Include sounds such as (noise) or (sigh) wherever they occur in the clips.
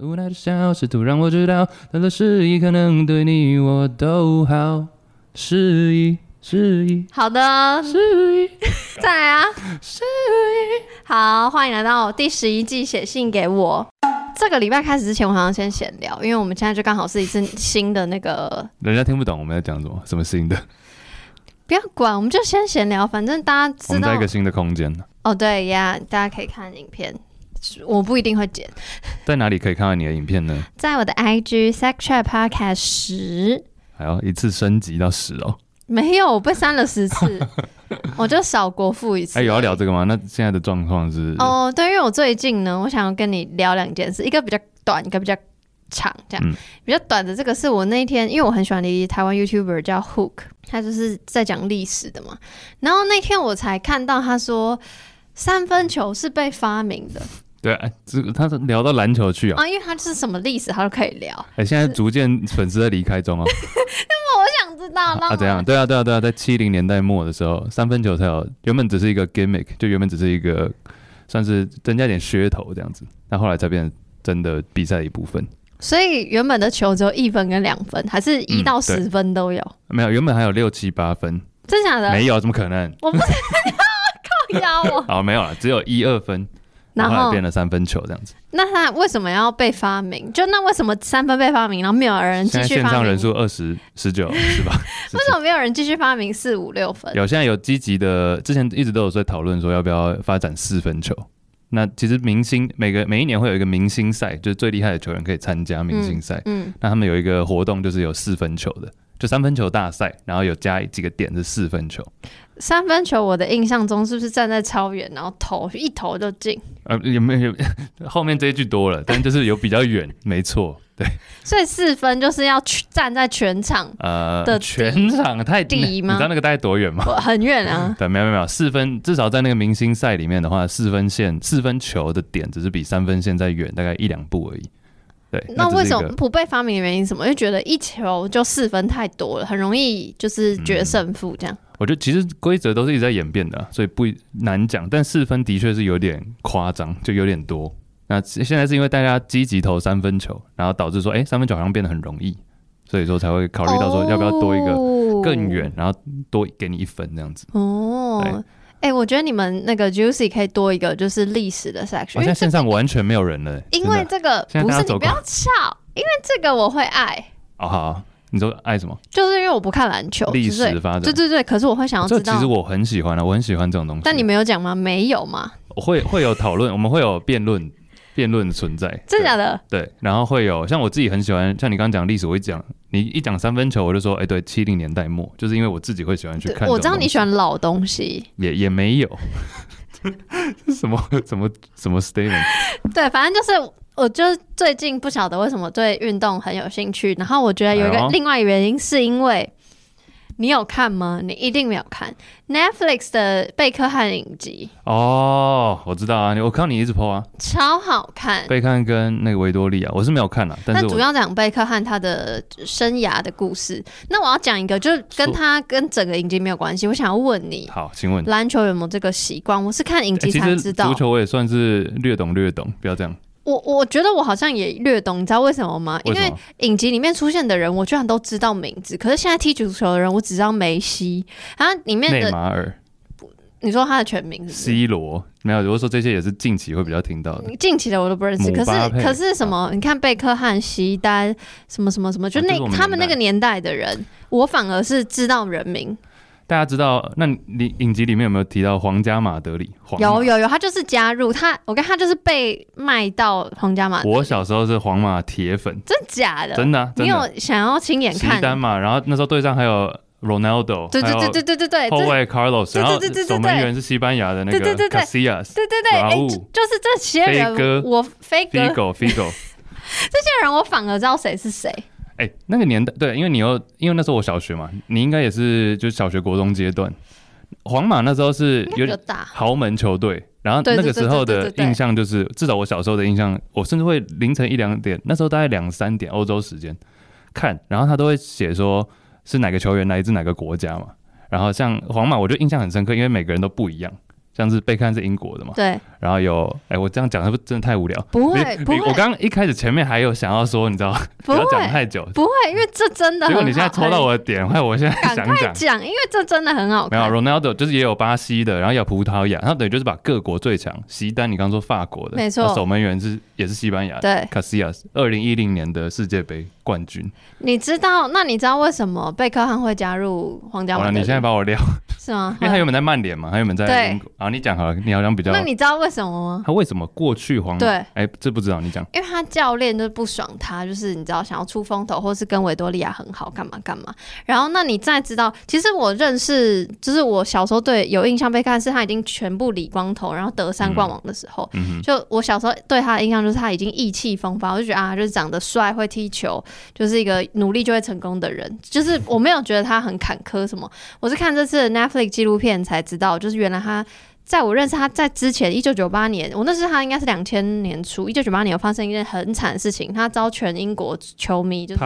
无奈的笑，试图让我知道，他的示意可能对你我都好。示意，示意，好的，示意，(laughs) 再来啊，示意。好，欢迎来到第十一季，写信给我。这个礼拜开始之前，我好像先闲聊，因为我们现在就刚好是一次新的那个，人家听不懂我们在讲什么，什么新的。不要管，我们就先闲聊，反正大家知道。我们在一个新的空间呢。哦，对呀，大家可以看影片，我不一定会剪。在哪里可以看到你的影片呢？在我的 IG Sex Chat Podcast 十，还要一次升级到十哦。没有，我被删了十次，(laughs) 我就少国富一次。哎，有要聊这个吗？那现在的状况是？哦，对，因为我最近呢，我想要跟你聊两件事，一个比较短，一个比较长，这样。嗯、比较短的这个是我那一天，因为我很喜欢的一台湾 YouTuber 叫 Hook。他就是在讲历史的嘛，然后那天我才看到他说三分球是被发明的。对，哎，这个他是聊到篮球去啊？啊，因为他是什么历史，他都可以聊。哎，现在逐渐粉丝在离开中哦。(laughs) 那么我想知道，啊，怎样？对啊，对啊，对啊，在七零年代末的时候，三分球才有，原本只是一个 gimmick，就原本只是一个算是增加点噱头这样子，那后来才变成真的比赛的一部分。所以原本的球只有一分跟两分，还是一到十分都有？嗯、没有，原本还有六七八分。真假的？没有，怎么可能？我不是 (laughs) 靠腰我。(laughs) 好，没有了，只有一二分，然后，变了三分球这样子。那他为什么要被发明？就那为什么三分被发明，然后没有人继续发明？线上人数二十十九是吧？(laughs) 为什么没有人继续发明四五六分？有，现在有积极的，之前一直都有在讨论说要不要发展四分球。那其实明星每个每一年会有一个明星赛，就是最厉害的球员可以参加明星赛。嗯，嗯，那他们有一个活动，就是有四分球的，就三分球大赛，然后有加几个点是四分球。三分球，我的印象中是不是站在超远，然后投一投就进？呃，有没有？(laughs) 后面这一句多了，但就是有比较远，没错。对，所以四分就是要站在全场呃的全场太低吗？你知道那个大概多远吗？很远啊。(laughs) 对，没有没有没有，四分至少在那个明星赛里面的话，四分线四分球的点只是比三分线再远大概一两步而已。对，那，为什么不被发明的原因是什么？因为觉得一球就四分太多了，很容易就是决胜负这样。嗯，我觉得其实规则都是一直在演变的，所以不难讲。但四分的确是有点夸张，就有点多。那现在是因为大家积极投三分球，然后导致说，哎、欸，三分球好像变得很容易，所以说才会考虑到说，要不要多一个更远，然后多给你一分这样子。哦，哎、欸，我觉得你们那个 Juicy 可以多一个就是历史的 section。现在线上完全没有人了，因为这个不是你不要笑，因为这个我会爱。哦好，你说爱什么？就是因为我不看篮球，历史发展。对对对，可是我会想要知道。其实我很喜欢啊，我很喜欢这种东西。但你没有讲吗？没有吗？我会会有讨论，我们会有辩论。辩论的存在，真的假的？对，然后会有像我自己很喜欢，像你刚刚讲历史，我一讲你一讲三分球，我就说，哎、欸，对，七零年代末，就是因为我自己会喜欢去看。我知道你喜欢老东西，也也没有，(laughs) 什么什么什么 statement？对，反正就是，我就是最近不晓得为什么对运动很有兴趣，然后我觉得有一个另外原因是因为。你有看吗？你一定没有看 Netflix 的贝克汉影集哦，我知道啊，我看到你一直 po 啊，超好看。贝克汉跟那个维多利亚，我是没有看啊，但是主要讲贝克汉他的生涯的故事。那我要讲一个，就是跟他跟整个影集没有关系。我想要问你，好，请问篮球有没有这个习惯？我是看影集才知道。欸、足球我也算是略懂略懂，不要这样。我我觉得我好像也略懂，你知道为什么吗？因为影集里面出现的人，我居然都知道名字。可是现在踢足球的人，我只知道梅西。然后里面的内马尔，你说他的全名是 C 罗？没有，如果说这些也是近期会比较听到的。近期的我都不认识。可是可是什么？你看贝克汉、席丹，什么什么什么，就那、啊、他们那个年代的人，我反而是知道人名。大家知道，那你影集里面有没有提到皇家马德里？有有有，他就是加入他，我跟他就是被卖到皇家马德里。我小时候是皇马铁粉，真假的？真的，真的，你有想要亲眼看？西单嘛，然后那时候队上还有 Ronaldo，对对对对对对对，后卫 Carlos，然后守门员是西班牙的那个 Casillas，对对对，哎，就是这些人，我飞哥，Figo Figo，(laughs) 这些人我反而知道谁是谁。哎、欸，那个年代对，因为你又因为那时候我小学嘛，你应该也是就小学国中阶段，皇马那时候是有点豪门球队，然后那个时候的印象就是，至少我小时候的印象，我甚至会凌晨一两点，那时候大概两三点欧洲时间看，然后他都会写说是哪个球员来自哪个国家嘛，然后像皇马我就印象很深刻，因为每个人都不一样。像是贝克汉是英国的嘛，对，然后有，哎，我这样讲是不是真的太无聊？不会，不会。我刚刚一开始前面还有想要说，你知道，不要讲太久，不会，因为这真的。结果你现在戳到我的点，害我现在想讲，讲，因为这真的很好看。没有，Ronaldo 就是也有巴西的，然后也有葡萄牙，然后等于就是把各国最强。席丹，你刚刚说法国的，没错，守门员是也是西班牙，对，Casillas，二零一零年的世界杯冠军。你知道？那你知道为什么贝克汉会加入皇家？你现在把我撂。是吗？因为他原本在曼联嘛，他原本在英国。啊，你讲好了，你好像比较。那你知道为什么吗？他为什么过去皇马？对，哎，这不知道，你讲。因为他教练就是不爽他，就是你知道想要出风头，或是跟维多利亚很好，干嘛干嘛。然后，那你再知道，其实我认识，就是我小时候对有印象被看是他已经全部理光头，然后得三冠王的时候，嗯、就我小时候对他的印象就是他已经意气风发，我就觉得啊，就是长得帅，会踢球，就是一个努力就会成功的人。就是我没有觉得他很坎坷什么，我是看这次的 Netflix 纪录片。才知道，就是原来他在我认识他在之前，一九九八年，我那时他应该是两千年初，一九九八年有发生一件很惨的事情，他遭全英国球迷就是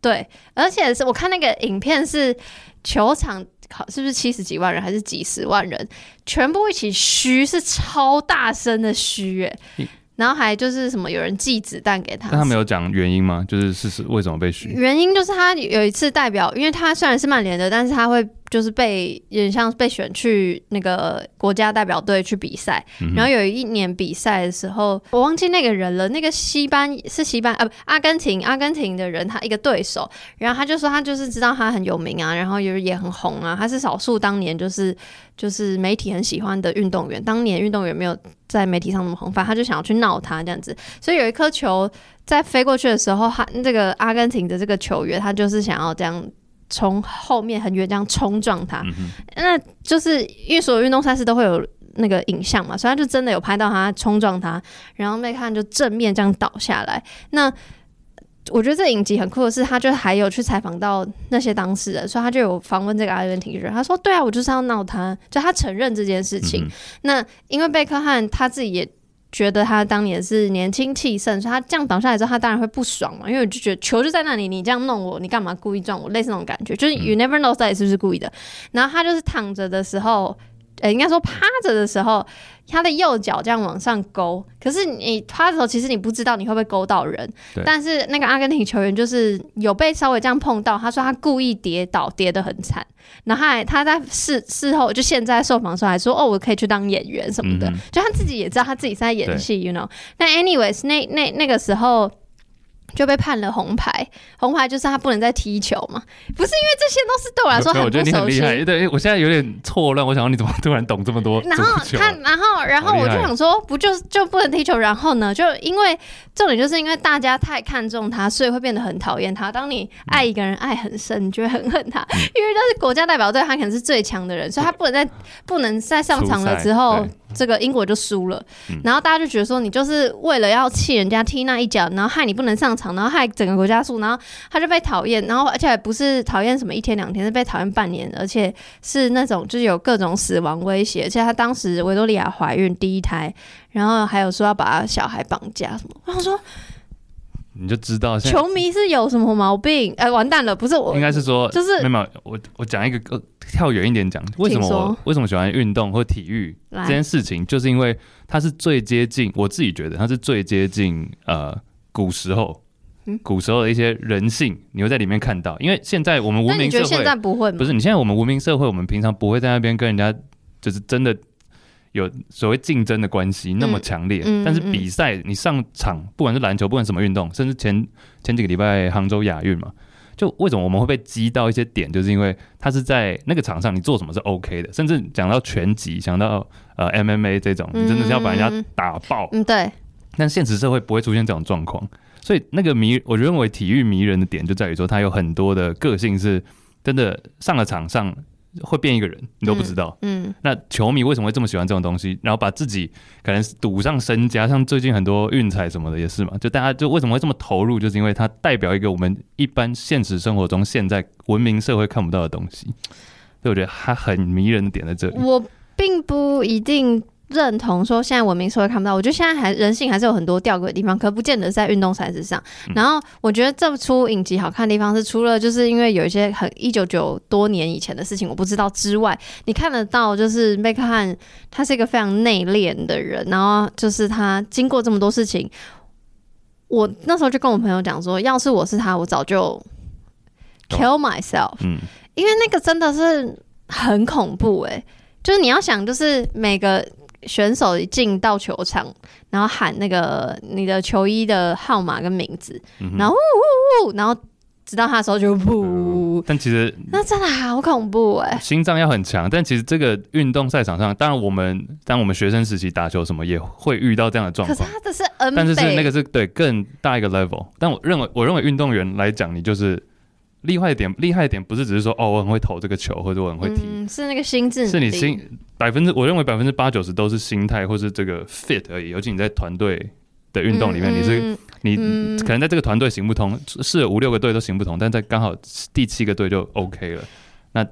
对，而且是我看那个影片是球场是不是七十几万人还是几十万人，全部一起嘘，是超大声的嘘，哎。然后还就是什么，有人寄子弹给他。但他没有讲原因吗？就是事实为什么被嘘？原因就是他有一次代表，因为他虽然是曼联的，但是他会就是被有点像被选去那个国家代表队去比赛。嗯、然后有一年比赛的时候，我忘记那个人了。那个西班是西班啊不阿根廷阿根廷的人，他一个对手，然后他就说他就是知道他很有名啊，然后也也很红啊，他是少数当年就是。就是媒体很喜欢的运动员，当年运动员没有在媒体上那么红发，他就想要去闹他这样子，所以有一颗球在飞过去的时候，他这个阿根廷的这个球员，他就是想要这样从后面很远这样冲撞他，嗯、那就是因为所有运动赛事都会有那个影像嘛，所以他就真的有拍到他冲撞他，然后贝克汉就正面这样倒下来，那。我觉得这影集很酷的是，他就还有去采访到那些当事人，所以他就有访问这个阿根廷人。他说：“对啊，我就是要闹他，就他承认这件事情。嗯、那因为贝克汉他自己也觉得他当年是年轻气盛，所以他这样倒下来之后，他当然会不爽嘛。因为我就觉得球就在那里，你这样弄我，你干嘛故意撞我？类似那种感觉，就是 you never know 到底是不是故意的。然后他就是躺着的时候。”呃，应该说趴着的时候，他的右脚这样往上勾。可是你趴的时候，其实你不知道你会不会勾到人。对但是那个阿根廷球员就是有被稍微这样碰到，他说他故意跌倒，跌得很惨。然后他还他在事事后就现在受访的时候还说，哦，我可以去当演员什么的。嗯、就他自己也知道他自己是在演戏，you know。那 anyways，那那那个时候。就被判了红牌，红牌就是他不能再踢球嘛？不是因为这些都是对我来说很不熟悉。我觉得你很厉害，对，我现在有点错乱。我想说你怎么突然懂这么多？然后他，然后，(laughs) 然后我就想说，不就就不能踢球？然后呢？就因为重点就是因为大家太看重他，所以会变得很讨厌他。当你爱一个人爱很深，你就会很恨他，嗯、因为他是国家代表队，他可能是最强的人，所以他不能再不能再上场了之后。这个英国就输了，然后大家就觉得说，你就是为了要气人家踢那一脚，然后害你不能上场，然后害整个国家输，然后他就被讨厌，然后而且还不是讨厌什么一天两天，是被讨厌半年，而且是那种就是有各种死亡威胁，而且他当时维多利亚怀孕第一胎，然后还有说要把小孩绑架什么，然后说。你就知道，球迷是有什么毛病？哎、欸，完蛋了！不是我，应该是说，就是没有我。我讲一个，跳远一点讲，为什么我说为什么喜欢运动或体育这件事情，就是因为它是最接近我自己觉得它是最接近呃古时候，嗯、古时候的一些人性，你会在里面看到。因为现在我们文明社会，现在不会，不是你现在我们文明社会，我们平常不会在那边跟人家就是真的。有所谓竞争的关系那么强烈，嗯嗯嗯、但是比赛你上场，不管是篮球，不管什么运动，甚至前前几个礼拜杭州亚运嘛，就为什么我们会被击到一些点，就是因为他是在那个场上，你做什么是 OK 的，甚至讲到拳击，讲到呃 MMA 这种，你真的是要把人家打爆。嗯，对。但现实社会不会出现这种状况，所以那个迷，我认为体育迷人的点就在于说，他有很多的个性是真的上了场上。会变一个人，你都不知道。嗯，嗯，那球迷为什么会这么喜欢这种东西？然后把自己可能赌上身家，像最近很多运彩什么的也是嘛。就大家就为什么会这么投入？就是因为它代表一个我们一般现实生活中现在文明社会看不到的东西。所以我觉得它很迷人的点在这里。我并不一定认同说，现在文明社会看不到。我觉得现在还人性还是有很多吊诡的地方，可不见得是在运动赛事上。嗯、然后我觉得这出影集好看的地方是，除了就是因为有一些很一九九多年以前的事情我不知道之外，你看得到就是贝克汉他是一个非常内敛的人，然后就是他经过这么多事情，我那时候就跟我朋友讲说，要是我是他，我早就 kill myself，、哦嗯、因为那个真的是很恐怖哎、欸，就是你要想，就是每个。选手一进到球场，然后喊那个你的球衣的号码跟名字，嗯、然后呜呜呜，然后直到他的时候就噗、嗯。但其实那真的好恐怖哎、欸，心脏要很强。但其实这个运动赛场上，当然我们当我们学生时期打球什么也会遇到这样的状况。可是他这是但是是那个是对更大一个 level。但我认为，我认为运动员来讲，你就是。厉害一点，厉害一点不是只是说哦，我很会投这个球，或者我很会踢，嗯、是那个心智，是你心百分之，我认为百分之八九十都是心态或是这个 fit 而已。尤其你在团队的运动里面，嗯、你是你、嗯、可能在这个团队行不通，是五六个队都行不通，但在刚好第七个队就 OK 了。那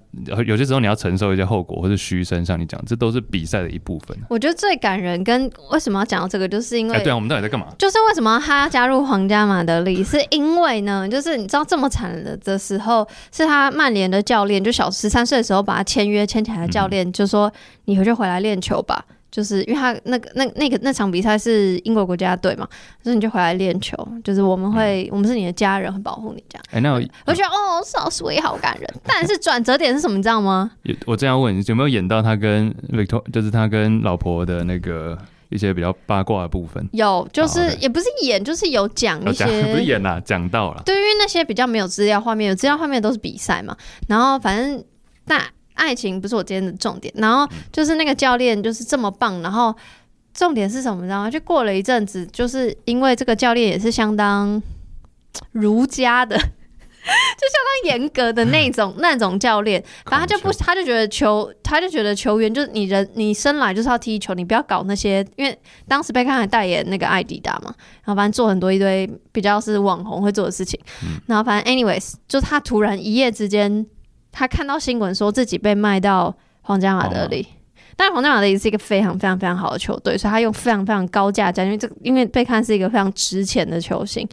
有些时候你要承受一些后果，或是嘘声，像你讲，这都是比赛的一部分。我觉得最感人，跟为什么要讲到这个，就是因为，对啊，我们到底在干嘛？就是为什么他要加入皇家马德里？是因为呢，就是你知道这么惨的的时候，是他曼联的教练，就小十三岁的时候把他签约签起来的教练，就说你回去回来练球吧。就是因为他那个那那个那场比赛是英国国家队嘛，所以你就回来练球。就是我们会，嗯、我们是你的家人，会保护你这样。哎、欸，那我，我觉得哦，so sweet，好感人。但是转折点是什么，你知道吗？我这样问你，有没有演到他跟 Victor，就是他跟老婆的那个一些比较八卦的部分？有，就是也不是演，就是有讲一些，不是演呐，讲到了。对，因为那些比较没有资料画面，有资料画面都是比赛嘛。然后反正那。爱情不是我今天的重点，然后就是那个教练就是这么棒，然后重点是什么？你知道吗？就过了一阵子，就是因为这个教练也是相当儒家的，(laughs) 就相当严格的那种那种教练，反正他就不，他就觉得球，他就觉得球员就是你人，你生来就是要踢球，你不要搞那些，因为当时贝克汉还代言那个艾迪达嘛，然后反正做很多一堆比较是网红会做的事情，然后反正 anyways，就是他突然一夜之间。他看到新闻说自己被卖到皇家马德里，哦、但是皇家马德里是一个非常非常非常好的球队，所以他用非常非常高价价，因为这因为贝克汉是一个非常值钱的球星。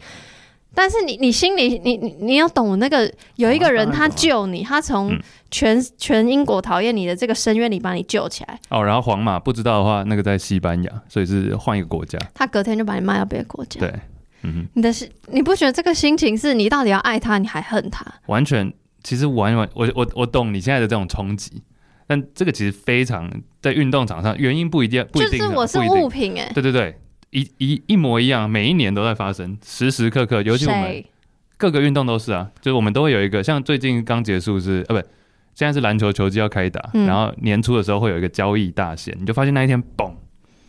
但是你你心里你你你要懂那个有一个人他救你，他从全全英国讨厌你的这个深渊里把你救起来。哦，然后皇马不知道的话，那个在西班牙，所以是换一个国家。他隔天就把你卖到别的国家。对，嗯哼，你的是你不觉得这个心情是你到底要爱他，你还恨他？完全。其实完完我我我懂你现在的这种冲击，但这个其实非常在运动场上原因不一定不一定，就是我是物品哎，对对对，一一一模一样，每一年都在发生，时时刻刻，尤其我们各个运动都是啊，就是我们都会有一个，像最近刚结束是呃不，现在是篮球球季要开打，嗯、然后年初的时候会有一个交易大限，你就发现那一天嘣。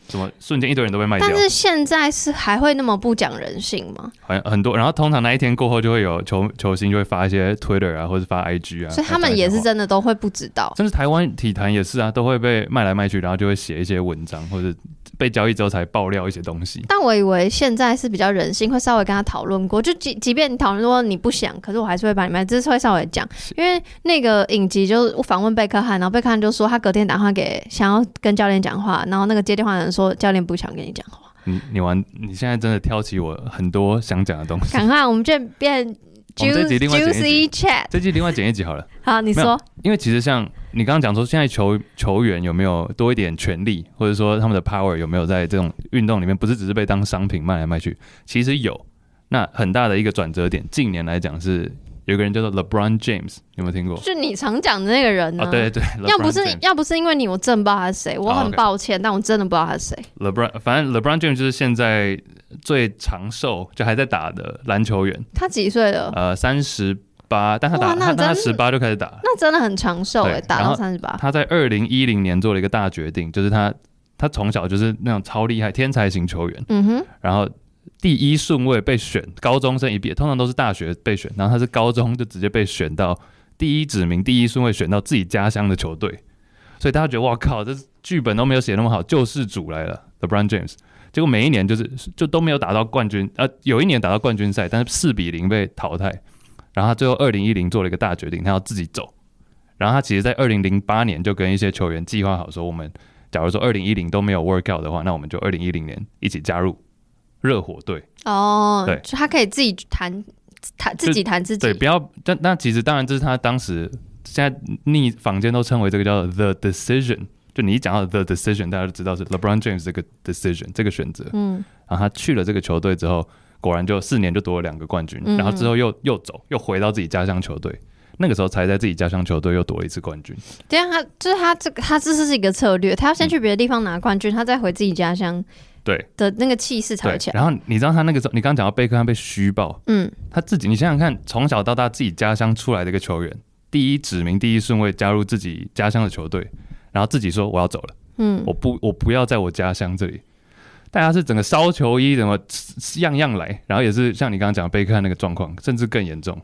怎么瞬间一堆人都被卖掉？但是现在是还会那么不讲人性吗？好像很多，然后通常那一天过后就会有球球星就会发一些 Twitter 啊，或者发 IG 啊，所以他们也是真的都会不知道。甚至台湾体坛也是啊，都会被卖来卖去，然后就会写一些文章或者。被交易之后才爆料一些东西，但我以为现在是比较人性，会稍微跟他讨论过。就即即便你讨论说你不想，可是我还是会把你卖，只是会稍微讲。因为那个影集就访问贝克汉，然后贝克汉就说他隔天打电话给想要跟教练讲话，然后那个接电话的人说教练不想跟你讲话。你你玩，你现在真的挑起我很多想讲的东西。赶快，我们这变。juicy chat，，这集另外剪一集好了。(laughs) 好，你说。因为其实像你刚刚讲说，现在球球员有没有多一点权利，或者说他们的 power 有没有在这种运动里面，不是只是被当商品卖来卖去？其实有。那很大的一个转折点，近年来讲是。有个人叫做 LeBron James，有没有听过？就你常讲的那个人呢？哦，对对对，要不是要不是因为你，我真不知道他是谁。我很抱歉，但我真的不知道他是谁。LeBron，反正 LeBron James 就是现在最长寿，就还在打的篮球员。他几岁了？呃，三十八，但他打他他十八就开始打，那真的很长寿哎，打到三十八。他在二零一零年做了一个大决定，就是他他从小就是那种超厉害天才型球员，嗯哼，然后。第一顺位被选，高中生一毕业，通常都是大学被选，然后他是高中就直接被选到第一指名，第一顺位选到自己家乡的球队，所以大家觉得哇靠，这剧本都没有写那么好，救世主来了，LeBron James。结果每一年就是就都没有打到冠军，呃，有一年打到冠军赛，但是四比零被淘汰，然后他最后二零一零做了一个大决定，他要自己走，然后他其实在二零零八年就跟一些球员计划好说，我们假如说二零一零都没有 work out 的话，那我们就二零一零年一起加入热火队。哦，对，就他可以自己谈谈自己谈自己。对，不要。但那其实当然这是他当时现在逆坊间都称为这个叫 the decision。就你一讲到 the decision，大家就知道是 LeBron James 这个 decision 这个选择。嗯。然后他去了这个球队之后，果然就四年就夺了两个冠军。嗯。然后之后又又走，又回到自己家乡球队。那个时候才在自己家乡球队又夺了一次冠军。对啊，他就是他这个他这是一个策略，他要先去别的地方拿冠军，嗯、他再回自己家乡。对的那个气势才会强。然后你知道他那个时候，你刚刚讲到贝克汉被虚报，嗯，他自己你想想看，从小到大自己家乡出来的一个球员，第一指名第一顺位加入自己家乡的球队，然后自己说我要走了，嗯，我不我不要在我家乡这里。大家是整个烧球衣，怎么样样来，然后也是像你刚刚讲贝克汉那个状况，甚至更严重。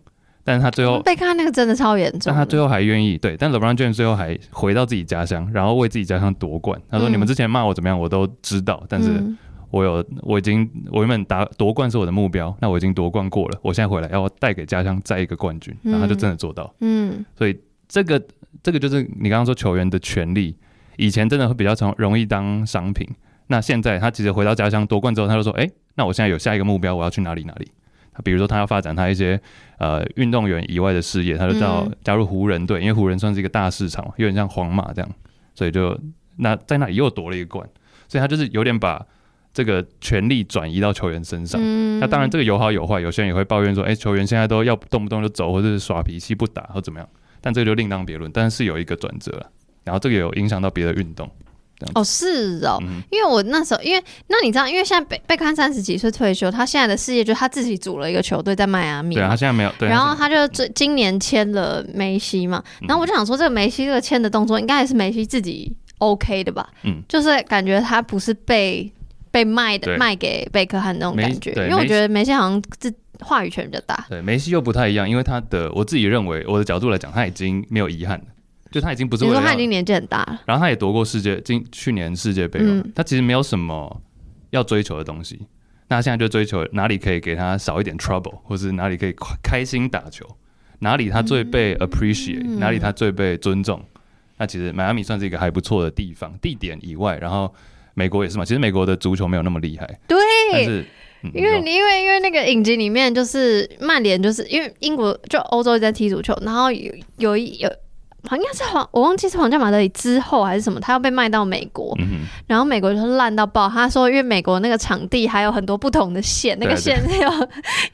但是他最后被看那个真的超严重，但他最后还愿意对，但 LeBron James 最后还回到自己家乡，然后为自己家乡夺冠。他说：“你们之前骂我怎么样，我都知道，但是我有我已经我原本打夺冠是我的目标，那我已经夺冠过了，我现在回来要带给家乡再一个冠军，然后他就真的做到。嗯，所以这个这个就是你刚刚说球员的权利，以前真的会比较从容易当商品，那现在他其实回到家乡夺冠之后，他就说：哎，那我现在有下一个目标，我要去哪里哪里。”比如说，他要发展他一些呃运动员以外的事业，他就叫加入湖人队，因为湖人算是一个大市场，有点像皇马这样，所以就那在那里又夺了一个冠，所以他就是有点把这个权力转移到球员身上。那当然这个有好有坏，有些人也会抱怨说，哎，球员现在都要动不动就走，或者是耍脾气不打或怎么样，但这个就另当别论。但是有一个转折了，然后这个有影响到别的运动。哦，是哦，嗯、因为我那时候，因为那你知道，因为现在贝贝克汉三十几岁退休，他现在的事业就是他自己组了一个球队在迈阿密。对啊，他现在没有。对，然后他就最今年签了梅西嘛，然后我就想说，这个梅西这个签的动作，应该也是梅西自己 OK 的吧？嗯，就是感觉他不是被被卖的卖给贝克汉那种感觉，因为我觉得梅西好像自话语权比较大。对，梅西又不太一样，因为他的我自己认为，我的角度来讲，他已经没有遗憾了。就他已经不是为了，你说他已经年纪很大了，然后他也夺过世界，今去年世界杯他其实没有什么要追求的东西，那他现在就追求哪里可以给他少一点 trouble，或是哪里可以开心打球，哪里他最被 appreciate，、嗯、哪里他最被尊重，那其实迈阿密算是一个还不错的地方，地点以外，然后美国也是嘛，其实美国的足球没有那么厉害，对，但是、嗯、因为因为因为那个影集里面就是曼联，就是因为英国就欧洲在踢足球，然后有有一有。好像应该是皇，我忘记是皇家马德里之后还是什么，他要被卖到美国，嗯、然后美国就是烂到爆。他说，因为美国那个场地还有很多不同的线，那个线是有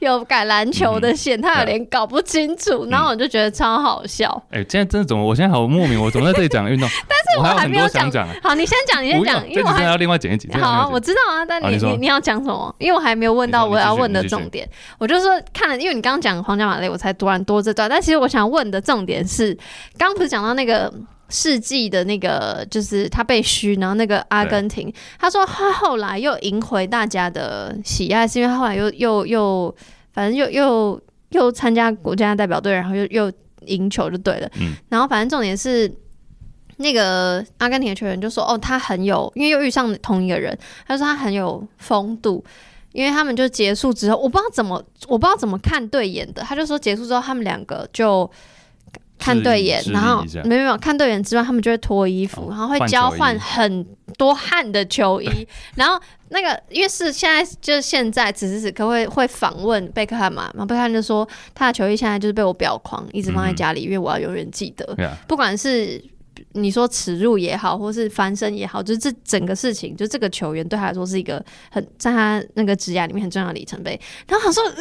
(laughs) 有橄榄球的线，嗯、他有点搞不清楚。嗯、然后我就觉得超好笑。哎、欸，现在真的怎么？我现在好莫名，我怎么在这里讲运动？(laughs) 但是我还没有讲。讲好，你先讲，你先讲，因为我还要另外剪一集。好、啊，我知道啊，但你、啊、你你，要讲什么？因为我还没有问到我要问的重点。我就说看了，因为你刚刚讲皇家马德里，我才突然多这段。但其实我想问的重点是，刚刚不是讲到那个。世纪的那个就是他被嘘，然后那个阿根廷，他说他后来又赢回大家的喜爱，是因为他后来又又又反正又又又参加国家代表队，然后又又赢球就对了。嗯，然后反正重点是那个阿根廷的球员就说哦，他很有，因为又遇上同一个人，他说他很有风度，因为他们就结束之后，我不知道怎么我不知道怎么看对眼的，他就说结束之后他们两个就。看对眼，然后没有没有看对眼之外，他们就会脱衣服，哦、然后会交换很多汗的球衣。(laughs) 然后那个因为是现在就是现在此时此刻会会访问贝克汉嘛，然后贝克汉就说他的球衣现在就是被我裱框，一直放在家里，嗯、因为我要永远记得。嗯、不管是你说耻辱也好，或是翻身也好，就是这整个事情，就这个球员对他来说是一个很在他那个职涯里面很重要的里程碑。然后他说、呃，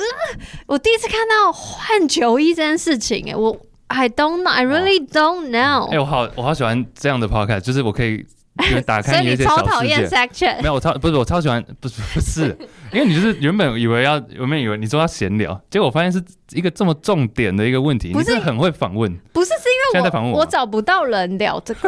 我第一次看到换球衣这件事情，哎，我。I don't know. I really don't know. 哎、欸，我好，我好喜欢这样的 podcast，就是我可以打开 (laughs) 你一些小世界。所以你超讨厌 section？没有，我超不是，我超喜欢，不是不是，因为你就是原本以为要，原本以为你说要闲聊，结果我发现是一个这么重点的一个问题。不是，你是很会访问？不是，是因为我现在访问我，我找不到人聊这个，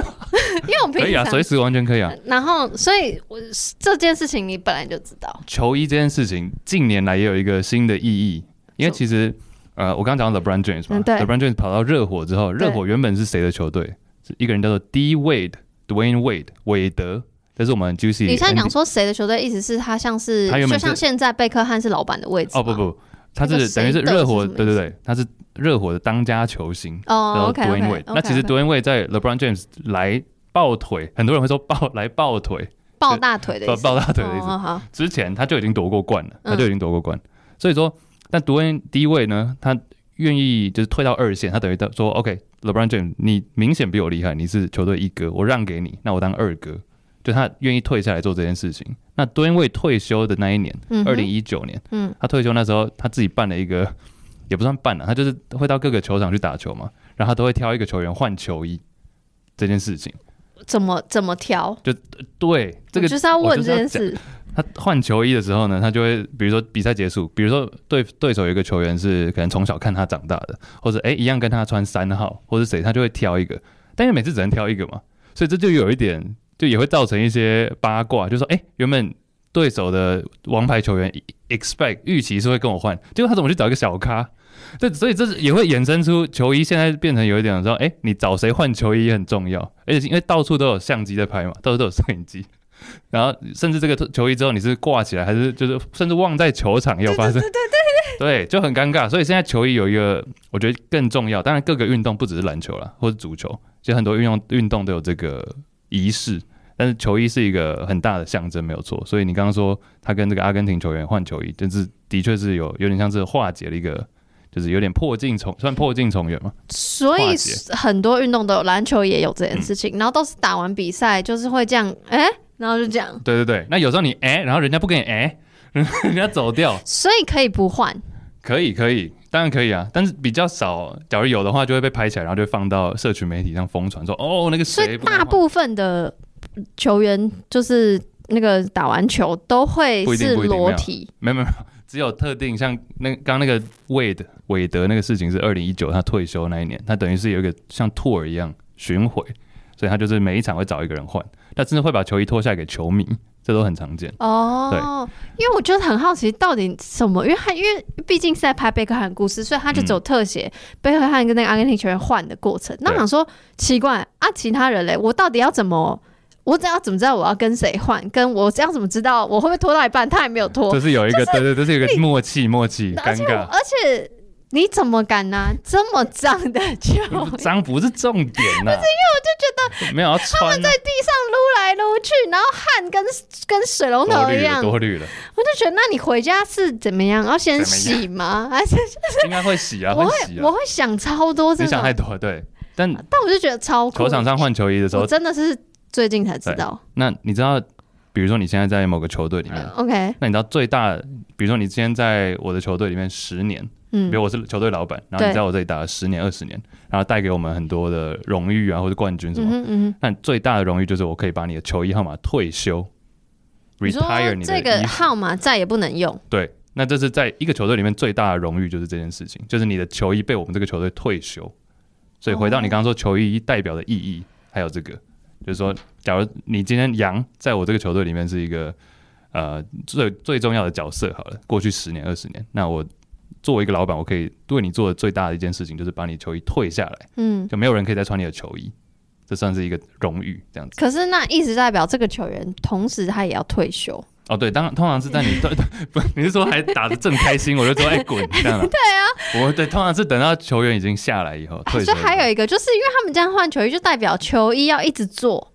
因为我平时可以啊，(laughs) 随时完全可以啊。然后，所以我这件事情你本来就知道，球衣这件事情近年来也有一个新的意义，因为其实。呃，我刚刚讲到 LeBron James 嘛，LeBron James 跑到热火之后，热火原本是谁的球队？是一个人叫做 D Wade，Dwayne Wade，韦德。这是我们 Juicy。你现在讲说谁的球队，意思是他像是，就像现在贝克汉是老板的位置。哦不不，他是等于是热火，对对对，他是热火的当家球星。哦，Dwayne Wade。那其实 Dwayne Wade 在 LeBron James 来抱腿，很多人会说抱 (laughs) 来抱腿，抱大腿的意思，抱大腿的意思。哦、之前他就已经夺过冠了，他就已经夺过冠。嗯、所以说，但独恩第一位呢，他愿意就是退到二线，他等于说，OK，LeBron James，你明显比我厉害，你是球队一哥，我让给你，那我当二哥。就他愿意退下来做这件事情。那多恩为退休的那一年，二零一九年，嗯，他退休那时候，他自己办了一个，也不算办了，他就是会到各个球场去打球嘛，然后他都会挑一个球员换球衣这件事情。怎么怎么挑？就对这个就是要问这件事。他换球衣的时候呢，他就会比如说比赛结束，比如说对对手有一个球员是可能从小看他长大的，或者哎一样跟他穿三号，或者谁，他就会挑一个，但是每次只能挑一个嘛，所以这就有一点。就也会造成一些八卦，就说，哎、原本对手的王牌球员 expect 预期是会跟我换，结果他怎么去找一个小咖？这所以这是也会衍生出球衣现在变成有一点说，哎、你找谁换球衣也很重要，而且因为到处都有相机在拍嘛，到处都有摄影机，然后甚至这个球衣之后你是挂起来，还是就是甚至忘在球场也有发生，对对对对，对，就很尴尬。所以现在球衣有一个我觉得更重要，当然各个运动不只是篮球啦，或者足球，其实很多运动运动都有这个。仪式，但是球衣是一个很大的象征，没有错。所以你刚刚说他跟这个阿根廷球员换球衣，就是的确是有有点像是化解了一个，就是有点破镜重算破镜重圆嘛。所以很多运动都有，篮球也有这件事情，嗯、然后都是打完比赛就是会这样，哎、欸，然后就这样。对对对，那有时候你哎、欸，然后人家不给你哎、欸，(laughs) 人家走掉，所以可以不换。可以可以，当然可以啊，但是比较少。假如有的话，就会被拍起来，然后就会放到社群媒体上疯传，说哦那个谁。所以大部分的球员就是那个打完球都会是裸体，没有没有，只有特定像那刚刚那个韦德韦德那个事情是二零一九他退休那一年，他等于是有一个像 tour 一样巡回，所以他就是每一场会找一个人换，他真的会把球衣脱下来给球迷。这都很常见哦，对，因为我觉得很好奇，到底什么？因为他因为毕竟是在拍贝克汉故事，所以他就走特写贝克汉跟那个阿根廷球员换的过程。那我想说奇怪啊，其他人嘞，我到底要怎么？我只要怎么知道我要跟谁换？跟我这样怎么知道我会不会拖到一半他还没有拖？这是有一个，对对，这是有一个默契，默契，尴尬，而且。你怎么敢拿这么脏的球？(laughs) 脏不是重点呐，不是因为我就觉得没有，他们在地上撸来撸去，然后汗跟跟水龙头一样多虑了。我就觉得，那你回家是怎么样？要先洗吗？还 (laughs) 是应该会洗啊？我会我会想超多，你想太多，对。但但我就觉得超酷。球场上换球衣的时候，真的是最近才知道。那你知道，比如说你现在在某个球队里面，OK？那你知道最大，比如说你今天在我的球队里面十年。嗯，比如我是球队老板，然后你在我这里打了十年、二十年，然后带给我们很多的荣誉啊，或者冠军什么。嗯嗯。但最大的荣誉就是我可以把你的球衣号码退休，retire 你的这个号码再也不能用。对，那这是在一个球队里面最大的荣誉，就是这件事情，就是你的球衣被我们这个球队退休。所以回到你刚刚说球衣代表的意义，还有这个，就是说，假如你今天杨在我这个球队里面是一个呃最最重要的角色，好了，过去十年、二十年，那我。作为一个老板，我可以对你做的最大的一件事情，就是把你球衣退下来，嗯，就没有人可以再穿你的球衣，这算是一个荣誉，这样子。可是那意思代表这个球员同时他也要退休？哦，对，当然通常是在你对 (laughs) 不，你是说还打的正开心，我就说哎滚这样。对啊，我对，通常是等到球员已经下来以后退休。所以还有一个，就是因为他们这样换球衣，就代表球衣要一直做。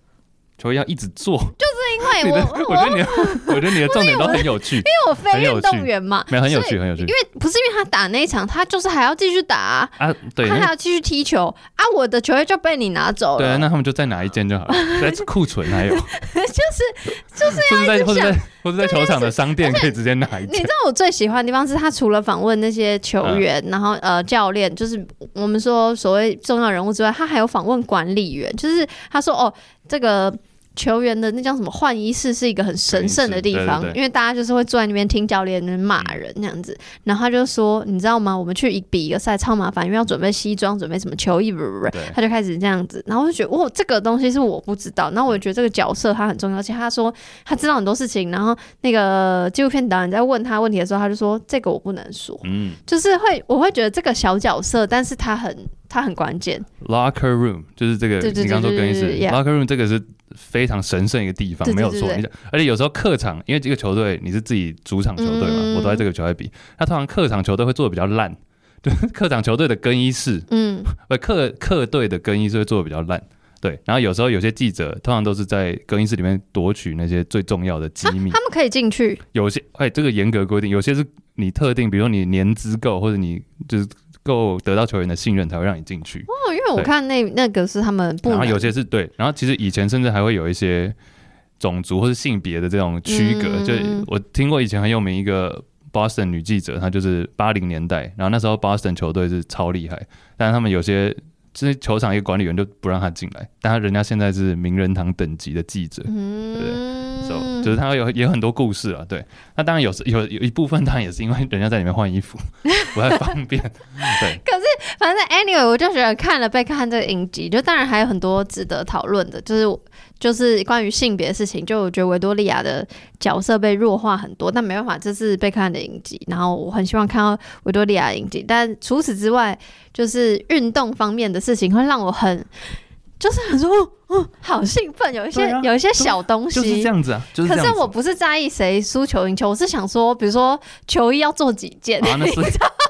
球衣要一直做，就是因为我，我觉得你，(laughs) 我觉得你的重点都很有趣，因为我非运动员嘛，没有很有趣，很有趣。因为不是因为他打那一场，他就是还要继续打啊，对，他还要继续踢球啊。我的球衣就被你拿走了，对，那他们就再拿一件就好了，(laughs) 在库存还有，就是就是要或者在或者在球场的商店可以直接拿一件。你知道我最喜欢的地方是他除了访问那些球员，然后呃教练，就是我们说所谓重要人物之外，他还有访问管理员，就是他说哦这个。球员的那叫什么换衣室是一个很神圣的地方，因为大家就是会坐在那边听教练那骂人那样子。然后他就说：“你知道吗？我们去一比一个赛超麻烦，因为要准备西装，准备什么球衣，不不不。”他就开始这样子。然后我就觉得，哇，这个东西是我不知道。然后我就觉得这个角色他很重要，而且他说他知道很多事情。然后那个纪录片导演在问他问题的时候，他就说：“这个我不能说。”嗯，就是会我会觉得这个小角色，但是他很他很关键。Locker room 就是这个，你刚刚说更衣室。Locker room 这个是。非常神圣一个地方，没有错。而且有时候客场，因为这个球队你是自己主场球队嘛，嗯、我都在这个球队比。那通常客场球队会做的比较烂，对，(laughs) 客场球队的更衣室，嗯，(laughs) 客客队的更衣室会做的比较烂。对，然后有时候有些记者通常都是在更衣室里面夺取那些最重要的机密，他们可以进去。有些哎，这个严格规定，有些是你特定，比如说你年资够，或者你就是够得到球员的信任才会让你进去。哦，因为我看那那个是他们不，然后有些是对，然后其实以前甚至还会有一些种族或是性别的这种区隔，嗯、就我听过以前很有名一个 Boston 女记者，她就是八零年代，然后那时候 Boston 球队是超厉害，但是他们有些。这些球场一个管理员就不让他进来，但他人家现在是名人堂等级的记者，嗯、对，对，so, 就是他有也有很多故事啊。对，那当然有有 (laughs) 有一部分当然也是因为人家在里面换衣服 (laughs) 不太方便。(laughs) 对，可是反正 anyway，我就觉得看了贝克汉这个影集，就当然还有很多值得讨论的，就是。就是关于性别的事情，就我觉得维多利亚的角色被弱化很多，但没办法，这是贝克汉的影集，然后我很希望看到维多利亚的影集，但除此之外，就是运动方面的事情会让我很，就是很说，哦，好兴奋，有一些、啊、有一些小东西就是这样子啊，就是、可是我不是在意谁输球赢球，我是想说，比如说球衣要做几件，(laughs)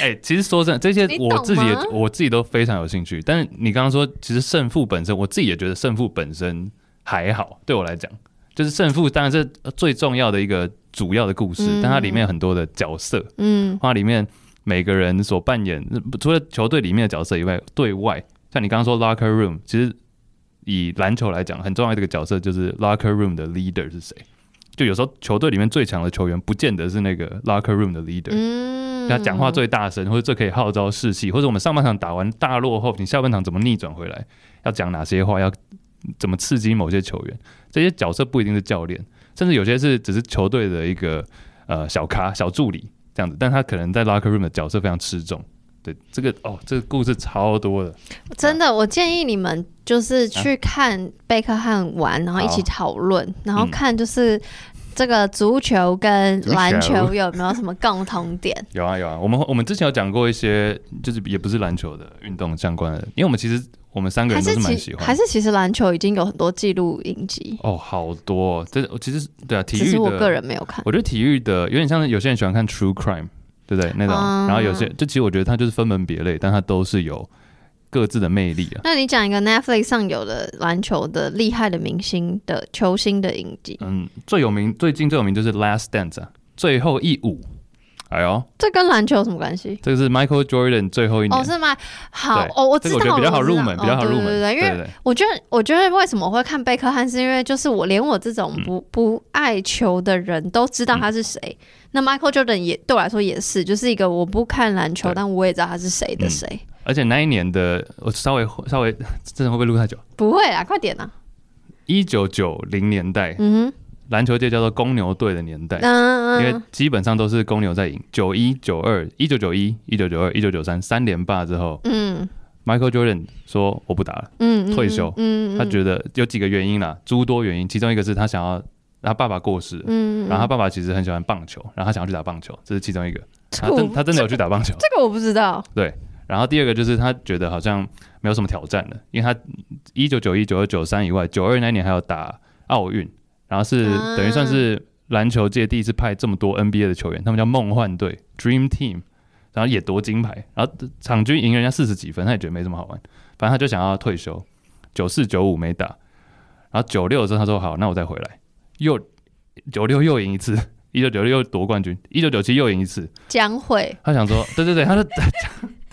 哎、欸，其实说真的，这些我自己也我自己都非常有兴趣。但是你刚刚说，其实胜负本身，我自己也觉得胜负本身还好。对我来讲，就是胜负当然是最重要的一个主要的故事，嗯、但它里面有很多的角色，嗯，它里面每个人所扮演，除了球队里面的角色以外，对外，像你刚刚说 locker room，其实以篮球来讲，很重要的一个角色就是 locker room 的 leader 是谁？就有时候球队里面最强的球员，不见得是那个 locker room 的 leader。嗯，他讲话最大声，或者最可以号召士气，或者我们上半场打完大落后，你下半场怎么逆转回来？要讲哪些话？要怎么刺激某些球员？这些角色不一定是教练，甚至有些是只是球队的一个呃小咖、小助理这样子，但他可能在 locker room 的角色非常吃重。对，这个哦，这个故事超多的，真的，我建议你们就是去看贝克汉玩，啊、然后一起讨论，然后看就是这个足球跟篮球有没有什么共同点？(laughs) 有啊有啊，我们我们之前有讲过一些，就是也不是篮球的运动相关的，因为我们其实我们三个人都是蛮喜欢。还，还是其实篮球已经有很多记录影集。哦，好多、哦，这其实对啊，体育的我个人没有看，我觉得体育的有点像是有些人喜欢看 True Crime。对不对？那种，嗯、然后有些，就其实我觉得它就是分门别类，但它都是有各自的魅力啊。那你讲一个 Netflix 上有的篮球的厉害的明星的球星的影集？嗯，最有名，最近最有名就是《Last Dance》啊，最后一舞。哎呦，这跟篮球有什么关系？这个是 Michael Jordan 最后一年。哦，是吗？好，哦，我知道，这个、我觉得比较好入门，哦、比较好入门。对对对，因为我觉得，我觉得为什么我会看贝克汉，是因为就是我连我这种不、嗯、不爱球的人都知道他是谁。嗯、那 Michael Jordan 也对我来说也是，就是一个我不看篮球，但我也知道他是谁的谁、嗯。而且那一年的，我稍微稍微，真的会不会录太久？不会啊，快点啊！一九九零年代，嗯哼。篮球界叫做公牛队的年代，因为基本上都是公牛在赢。九一、九二、一九九一、一九九二、一九九三三连霸之后，嗯，Michael Jordan 说我不打了，嗯，退休，嗯，他觉得有几个原因啦，诸多原因，其中一个是他想要他爸爸过世，嗯，然后他爸爸其实很喜欢棒球，然后他想要去打棒球，这是其中一个。他真他真的有去打棒球，(laughs) 这个我不知道。对，然后第二个就是他觉得好像没有什么挑战了，因为他一九九一、九二、九三以外，九二那年还要打奥运。然后是等于算是篮球界第一次派这么多 NBA 的球员，他们叫梦幻队 （Dream Team），然后也夺金牌，然后场均赢人家四十几分，他也觉得没什么好玩，反正他就想要退休。九四九五没打，然后九六的时候他说好，那我再回来，又九六又赢一次，一九九六又夺冠军，一九九七又赢一次，将会，他想说，对对对，他说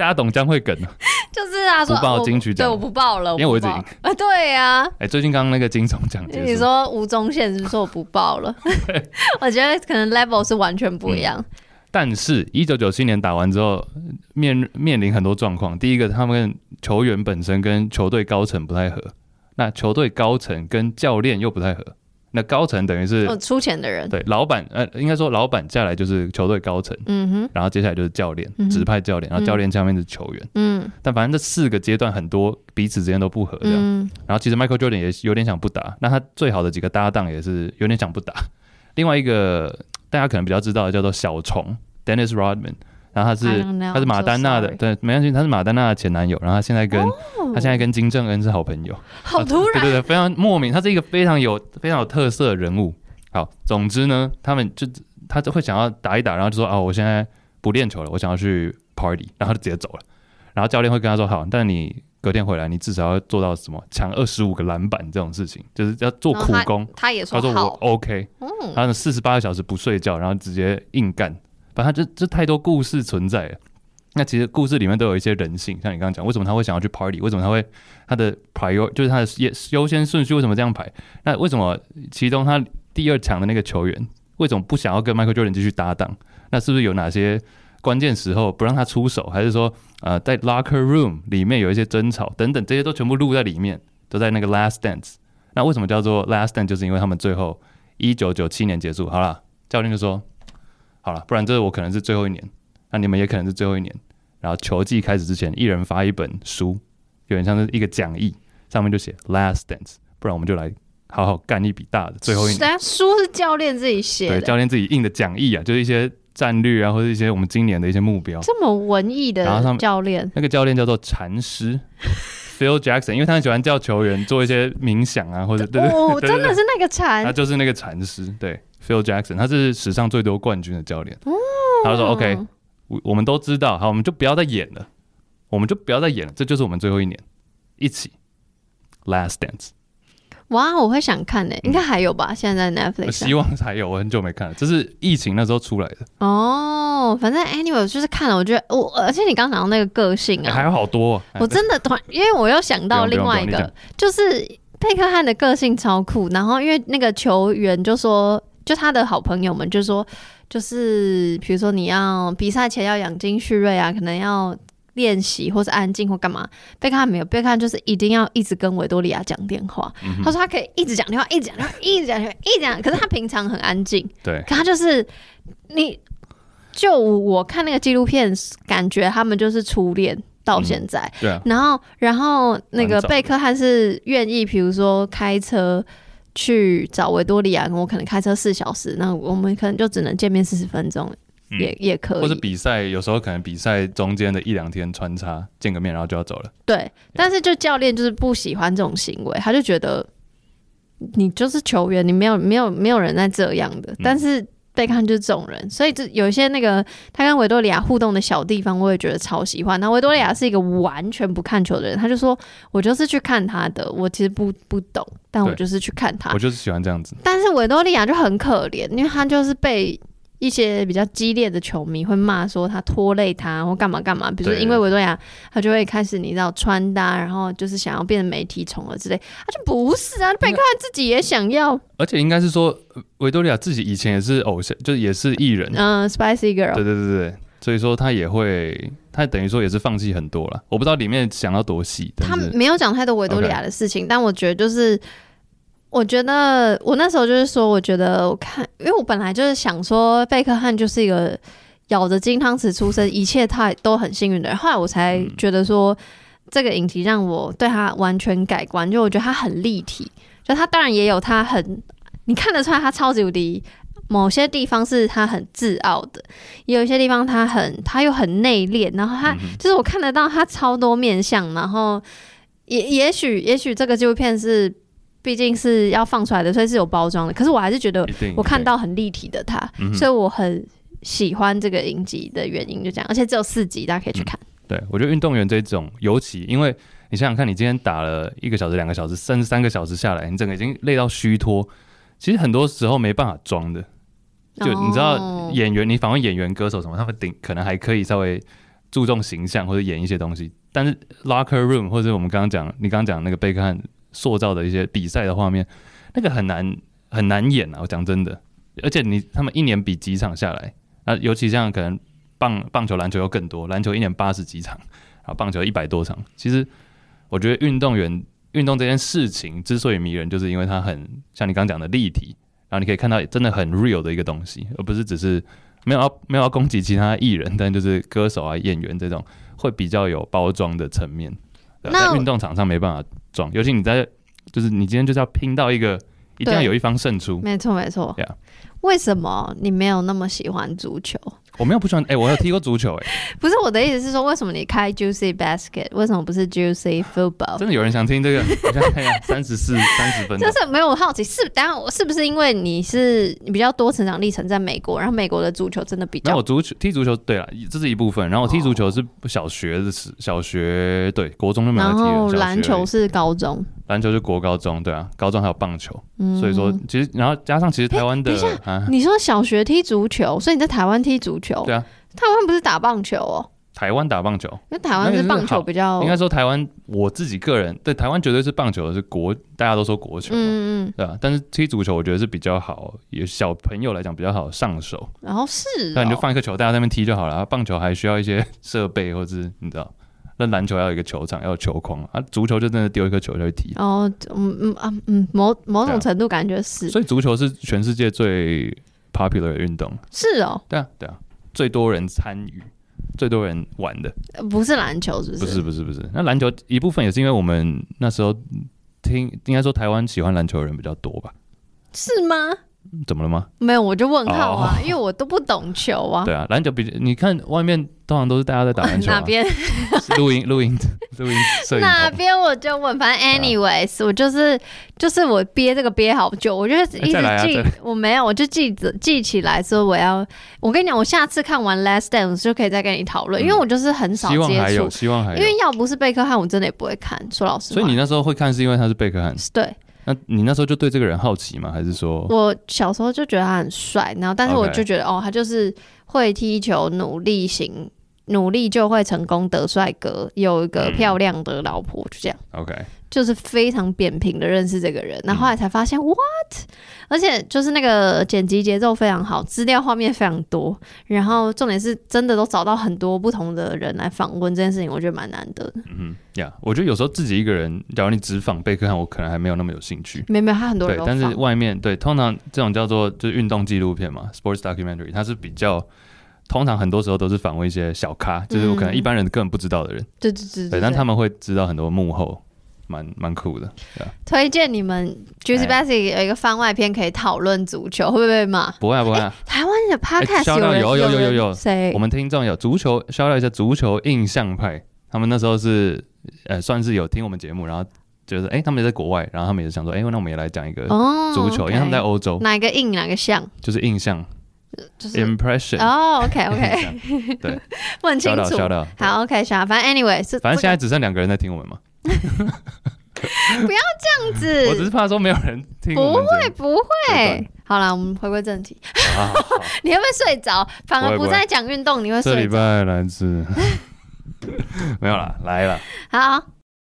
大家懂江蕙梗了。(laughs) 就是啊，说不报金曲奖，对，我不报了，因为我已经啊，对呀，哎，最近刚刚那个金钟奖，你说吴宗宪是不是说我不报了？(laughs) (laughs) 我觉得可能 level 是完全不一样。但是，一九九七年打完之后，面面临很多状况。第一个，他们球员本身跟球队高层不太合，那球队高层跟教练又不太合。那高层等于是出钱的人，对，老板，呃，应该说老板下来就是球队高层，嗯哼，然后接下来就是教练，指派教练，然后教练下面是球员，嗯，但反正这四个阶段很多彼此之间都不合这样，然后其实 Michael Jordan 也有点想不打，那他最好的几个搭档也是有点想不打，另外一个大家可能比较知道的叫做小虫 Dennis Rodman。然后他是他是马丹娜的，对，没关系，他是马丹娜的前男友。然后他现在跟他现在跟金正恩是好朋友，好突然，对对对，非常莫名。他是一个非常有非常有特色的人物。好，总之呢，他们就他就会想要打一打，然后就说啊，我现在不练球了，我想要去 party，然后就直接走了。然后教练会跟他说好，但你隔天回来，你至少要做到什么抢二十五个篮板这种事情，就是要做苦工。他，他也说好，他说我 OK，他说四十八个小时不睡觉，然后直接硬干。反正这这太多故事存在了。那其实故事里面都有一些人性，像你刚刚讲，为什么他会想要去 party？为什么他会他的 prior 就是他的优优先顺序为什么这样排？那为什么其中他第二强的那个球员为什么不想要跟 Michael Jordan 继续搭档？那是不是有哪些？关键时候不让他出手，还是说，呃，在 locker room 里面有一些争吵等等，这些都全部录在里面，都在那个 last dance。那为什么叫做 last dance？就是因为他们最后一九九七年结束，好了，教练就说，好了，不然这我可能是最后一年，那你们也可能是最后一年。然后球季开始之前，一人发一本书，有点像是一个讲义，上面就写 last dance，不然我们就来好好干一笔大的最后一年。书是教练自己写的，对，教练自己印的讲义啊，就是一些。战略啊，或者一些我们今年的一些目标，这么文艺的教练，那个教练叫做禅师 (laughs) Phil Jackson，因为他很喜欢叫球员做一些冥想啊，或者对对对，哦，真的是那个禅，他就是那个禅师，对 Phil Jackson，他是史上最多冠军的教练。哦，他说 OK，我我们都知道，好，我们就不要再演了，我们就不要再演了，这就是我们最后一年，一起 Last Dance。哇，我会想看呢、欸，应该还有吧？嗯、现在在 Netflix，希望还有。我很久没看了，这是疫情那时候出来的。哦，反正 anyway 就是看了，我觉得我，而且你刚刚讲到那个个性啊，欸、还有好多、啊。我真的突然，因为我又想到另外一个，就是佩克汉的个性超酷。然后因为那个球员就说，就他的好朋友们就说，就是比如说你要比赛前要养精蓄锐啊，可能要。练习或是安静或干嘛？贝克汉没有，贝克汉就是一定要一直跟维多利亚讲电话。嗯、他说他可以一直讲电话，一直讲电话，一直讲电话，一直讲。可是他平常很安静。对，可他就是你，就我看那个纪录片，感觉他们就是初恋到现在。嗯、对、啊。然后，然后那个贝克汉是愿意，比如说开车去找维多利亚，我可能开车四小时，那我们可能就只能见面四十分钟。也也可以，或者比赛有时候可能比赛中间的一两天穿插见个面，然后就要走了。对，但是就教练就是不喜欢这种行为，他就觉得你就是球员，你没有没有没有人在这样的。但是贝克汉就是这种人，所以这有一些那个他跟维多利亚互动的小地方，我也觉得超喜欢。那维多利亚是一个完全不看球的人，他就说我就是去看他的，我其实不不懂，但我就是去看他，我就是喜欢这样子。但是维多利亚就很可怜，因为他就是被。一些比较激烈的球迷会骂说他拖累他或干嘛干嘛，比如说因为维多利亚，他就会开始你知道穿搭，然后就是想要变成媒体宠儿之类，他就不是啊，贝克汉自己也想要，而且应该是说维多利亚自己以前也是偶像，就是也是艺人，嗯，Spicy Girl，对对对对，所以说他也会，他等于说也是放弃很多了，我不知道里面想到多细，他没有讲太多维多利亚的事情.但我觉得就是。我觉得我那时候就是说，我觉得我看，因为我本来就是想说，贝克汉就是一个咬着金汤匙出生，一切他都很幸运的人。后来我才觉得说，这个影集让我对他完全改观，就我觉得他很立体，就他当然也有他很，你看得出来他超级无敌，某些地方是他很自傲的，也有一些地方他很他又很内敛，然后他就是我看得到他超多面相，然后也也许也许这个纪录片是。毕竟是要放出来的，所以是有包装的。可是我还是觉得，我看到很立体的它，所以我很喜欢这个影集的原因就这样。而且只有四集，大家可以去看。嗯、对，我觉得运动员这种，尤其因为你想想看，你今天打了一个小时、两个小时，甚至三个小时下来，你整个已经累到虚脱。其实很多时候没办法装的。就你知道，演员，你访问演员、歌手什么，他们顶可能还可以稍微注重形象或者演一些东西。但是 locker room 或者我们刚刚讲，你刚刚讲那个贝克汉。塑造的一些比赛的画面，那个很难很难演啊！我讲真的，而且你他们一年比几场下来啊，尤其像可能棒棒球、篮球又更多，篮球一年八十几场，然后棒球一百多场。其实我觉得运动员运动这件事情之所以迷人，就是因为它很像你刚讲的立体，然后你可以看到真的很 real 的一个东西，而不是只是没有要没有要攻击其他艺人，但就是歌手啊、演员这种会比较有包装的层面。在运动场上没办法装，尤其你在，就是你今天就是要拼到一个，一定要有一方胜出。没错没错。为什么你没有那么喜欢足球？我没有不喜欢，哎、欸，我有踢过足球、欸，哎，不是我的意思是说，为什么你开 Juicy Basket，为什么不是 Juicy Football？真的有人想听这个？我现在看一下，三十四、三十分钟，就是没有好奇，是当然我是不是因为你是你比较多成长历程在美国，然后美国的足球真的比较，那我足球踢足球，对了，这是一部分，然后我踢足球是小学的时，小学对，国中就没有踢了，然后篮球是高中。篮球是国高中，对啊，高中还有棒球，嗯、所以说其实然后加上其实台湾的，啊、你说小学踢足球，所以你在台湾踢足球，对啊，台湾不是打棒球哦，台湾打棒球，因为台湾是棒球比较，应该说台湾我自己个人对台湾绝对是棒球是国，大家都说国球，嗯嗯，对啊，但是踢足球我觉得是比较好，有小朋友来讲比较好上手，然后是、哦，那你就放一个球，大家在那边踢就好了，棒球还需要一些设备或者是你知道。那篮球要有一个球场，要有球框啊。足球就真的丢一颗球就会踢。哦，嗯嗯啊嗯，某某种程度感觉是。所以足球是全世界最 popular 的运动。是哦。对啊对啊，最多人参与，最多人玩的。不是篮球，是不是？不是不是不是。那篮球一部分也是因为我们那时候听，应该说台湾喜欢篮球的人比较多吧？是吗？怎么了吗？没有，我就问号啊，oh, 因为我都不懂球啊。(laughs) 对啊，篮球比你看外面通常都是大家在打篮球，啊。哪边？(laughs) 录音录音录音摄影。哪边我就问，反正 anyways，、啊、我就是就是我憋这个憋好久，我就一直记，我没有，我就记着记起来说我要。我跟你讲，我下次看完《Last Dance》就可以再跟你讨论，嗯，因为我就是很少接触。希望还有，希望还有。因为要不是贝克汉，我真的也不会看。说老实话，所以你那时候会看，是因为他是贝克汉。对。那你那时候就对这个人好奇吗？还是说，我小时候就觉得他很帅，然后但是我就觉得.哦，他就是会踢球，努力型，努力就会成功得帅哥，有一个漂亮的老婆，就这样。OK。就是非常扁平的认识这个人，那后后来才发现、嗯、what，而且就是那个剪辑节奏非常好，资料画面非常多，然后重点是真的都找到很多不同的人来访问这件事情，我觉得蛮难得的。嗯呀，yeah, 我觉得有时候自己一个人，假如你只访贝克汉，我可能还没有那么有兴趣。没有没有，他很多人，但是外面对，通常这种叫做就是运动纪录片嘛，sports documentary，它是比较通常很多时候都是访问一些小咖，就是我可能一般人根本不知道的人。对对对对，但他们会知道很多幕后。蛮蛮酷的，对啊，推荐你们 Juicy Basket 有一个番外篇可以讨论足球，会不会嘛？不会啊，不会台湾的 Podcast 有有有有有有谁？我们听众有足球，绍到一下足球印象派，他们那时候是呃算是有听我们节目，然后就是哎、欸、他们也在国外，然后他们也是想说哎、欸、那我们也来讲一个足球，因为他们在欧洲。哪个印哪个像？就是印象，就是 impression。哦，OK OK，对，(laughs) 问清楚。好，OK，反正 Anyway 是，反正现在只剩两个人在听我们嘛。(laughs) 不要这样子，我只是怕说没有人听。不会不会，好了，我们回归正题。(laughs) 你会不会睡着？反而不再讲运动，你会睡着？这礼拜来自 (laughs) 没有了，来了。好。